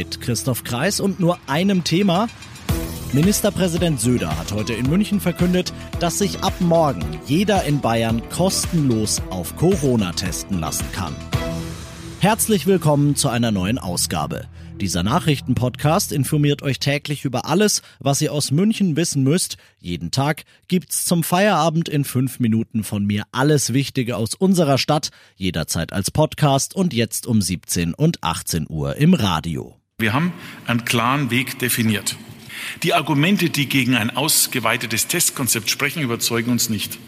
Mit Christoph Kreis und nur einem Thema. Ministerpräsident Söder hat heute in München verkündet, dass sich ab morgen jeder in Bayern kostenlos auf Corona testen lassen kann. Herzlich willkommen zu einer neuen Ausgabe. Dieser Nachrichtenpodcast informiert euch täglich über alles, was ihr aus München wissen müsst. Jeden Tag gibt's zum Feierabend in fünf Minuten von mir alles Wichtige aus unserer Stadt, jederzeit als Podcast und jetzt um 17 und 18 Uhr im Radio. Wir haben einen klaren Weg definiert. Die Argumente, die gegen ein ausgeweitetes Testkonzept sprechen, überzeugen uns nicht.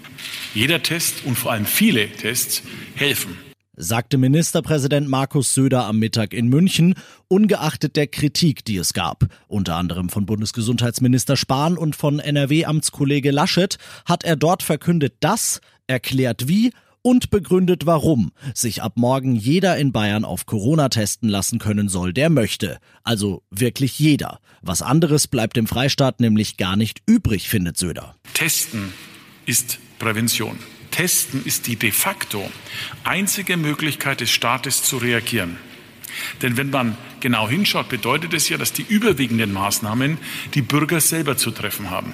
Jeder Test und vor allem viele Tests helfen sagte Ministerpräsident Markus Söder am Mittag in München, ungeachtet der Kritik, die es gab. Unter anderem von Bundesgesundheitsminister Spahn und von NRW-Amtskollege Laschet hat er dort verkündet, dass, erklärt wie und begründet, warum sich ab morgen jeder in Bayern auf Corona testen lassen können soll, der möchte. Also wirklich jeder. Was anderes bleibt dem Freistaat nämlich gar nicht übrig, findet Söder. Testen ist Prävention. Testen ist die de facto einzige Möglichkeit des Staates zu reagieren. Denn wenn man genau hinschaut, bedeutet es ja, dass die überwiegenden Maßnahmen die Bürger selber zu treffen haben.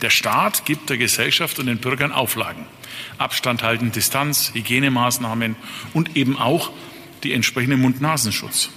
Der Staat gibt der Gesellschaft und den Bürgern Auflagen. Abstand halten, Distanz, Hygienemaßnahmen und eben auch die entsprechende Mund-Nasenschutz.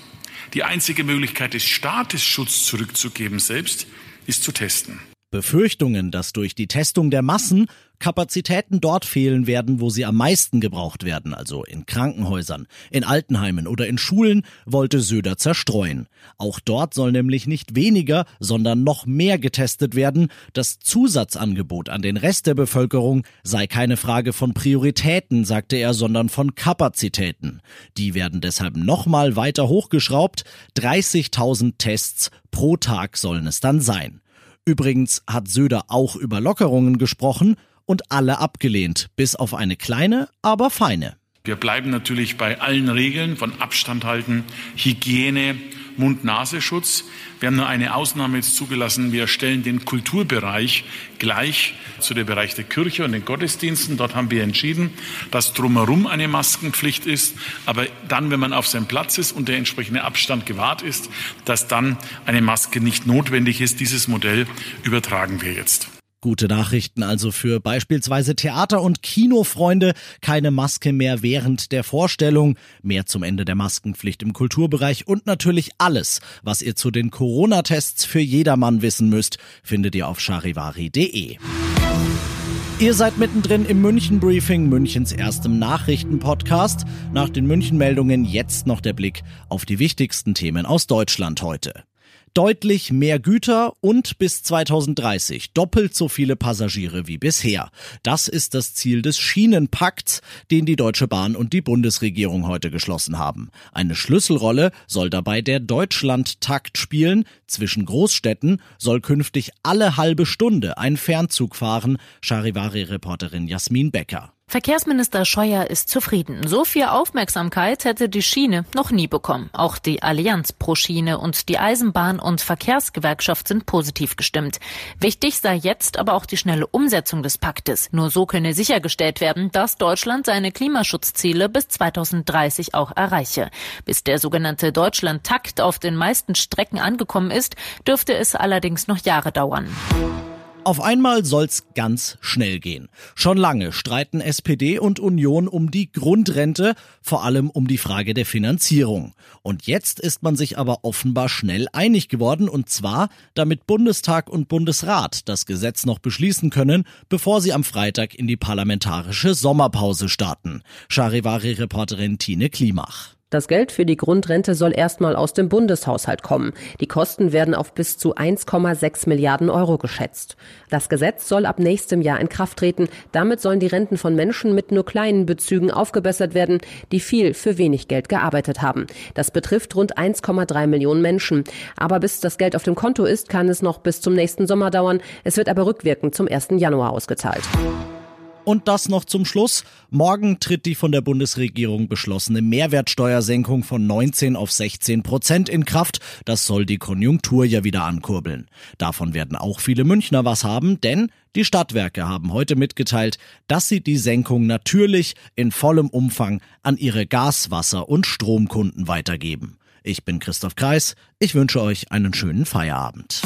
Die einzige Möglichkeit des Staates, Schutz zurückzugeben selbst, ist zu testen. Befürchtungen, dass durch die Testung der Massen Kapazitäten dort fehlen werden, wo sie am meisten gebraucht werden, also in Krankenhäusern, in Altenheimen oder in Schulen, wollte Söder zerstreuen. Auch dort soll nämlich nicht weniger, sondern noch mehr getestet werden. Das Zusatzangebot an den Rest der Bevölkerung sei keine Frage von Prioritäten, sagte er, sondern von Kapazitäten. Die werden deshalb nochmal weiter hochgeschraubt. 30.000 Tests pro Tag sollen es dann sein. Übrigens hat Söder auch über Lockerungen gesprochen und alle abgelehnt, bis auf eine kleine, aber feine. Wir bleiben natürlich bei allen Regeln von Abstand halten, Hygiene, Mund-Nasenschutz. Wir haben nur eine Ausnahme jetzt zugelassen. Wir stellen den Kulturbereich gleich zu dem Bereich der Kirche und den Gottesdiensten. Dort haben wir entschieden, dass drumherum eine Maskenpflicht ist. Aber dann, wenn man auf seinem Platz ist und der entsprechende Abstand gewahrt ist, dass dann eine Maske nicht notwendig ist. Dieses Modell übertragen wir jetzt. Gute Nachrichten also für beispielsweise Theater- und Kinofreunde. Keine Maske mehr während der Vorstellung. Mehr zum Ende der Maskenpflicht im Kulturbereich und natürlich alles, was ihr zu den Corona-Tests für jedermann wissen müsst, findet ihr auf charivari.de. Ihr seid mittendrin im München Briefing, Münchens erstem Nachrichtenpodcast. Nach den München Meldungen jetzt noch der Blick auf die wichtigsten Themen aus Deutschland heute deutlich mehr Güter und bis 2030 doppelt so viele Passagiere wie bisher. Das ist das Ziel des Schienenpakts, den die Deutsche Bahn und die Bundesregierung heute geschlossen haben. Eine Schlüsselrolle soll dabei der Deutschlandtakt spielen. Zwischen Großstädten soll künftig alle halbe Stunde ein Fernzug fahren, Charivari-Reporterin Jasmin Becker. Verkehrsminister Scheuer ist zufrieden. So viel Aufmerksamkeit hätte die Schiene noch nie bekommen. Auch die Allianz pro Schiene und die Eisenbahn- und Verkehrsgewerkschaft sind positiv gestimmt. Wichtig sei jetzt aber auch die schnelle Umsetzung des Paktes. Nur so könne sichergestellt werden, dass Deutschland seine Klimaschutzziele bis 2030 auch erreiche. Bis der sogenannte Deutschland-Takt auf den meisten Strecken angekommen ist, dürfte es allerdings noch Jahre dauern. Auf einmal soll's ganz schnell gehen. Schon lange streiten SPD und Union um die Grundrente, vor allem um die Frage der Finanzierung. Und jetzt ist man sich aber offenbar schnell einig geworden, und zwar, damit Bundestag und Bundesrat das Gesetz noch beschließen können, bevor sie am Freitag in die parlamentarische Sommerpause starten. Charivari-Reporterin Tine Klimach. Das Geld für die Grundrente soll erstmal aus dem Bundeshaushalt kommen. Die Kosten werden auf bis zu 1,6 Milliarden Euro geschätzt. Das Gesetz soll ab nächstem Jahr in Kraft treten. Damit sollen die Renten von Menschen mit nur kleinen Bezügen aufgebessert werden, die viel für wenig Geld gearbeitet haben. Das betrifft rund 1,3 Millionen Menschen. Aber bis das Geld auf dem Konto ist, kann es noch bis zum nächsten Sommer dauern. Es wird aber rückwirkend zum 1. Januar ausgezahlt. Und das noch zum Schluss. Morgen tritt die von der Bundesregierung beschlossene Mehrwertsteuersenkung von 19 auf 16 Prozent in Kraft. Das soll die Konjunktur ja wieder ankurbeln. Davon werden auch viele Münchner was haben, denn die Stadtwerke haben heute mitgeteilt, dass sie die Senkung natürlich in vollem Umfang an ihre Gas-, Wasser- und Stromkunden weitergeben. Ich bin Christoph Kreis. Ich wünsche euch einen schönen Feierabend.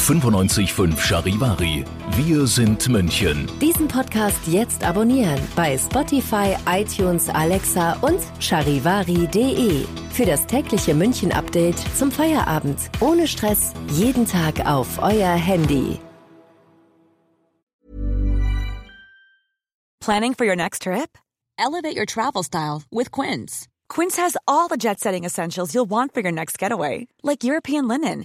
95.5 Charivari. Wir sind München. Diesen Podcast jetzt abonnieren bei Spotify, iTunes, Alexa und charivari.de. Für das tägliche München-Update zum Feierabend. Ohne Stress. Jeden Tag auf euer Handy. Planning for your next trip? Elevate your travel style with Quince. Quince has all the jet setting essentials you'll want for your next getaway, like European linen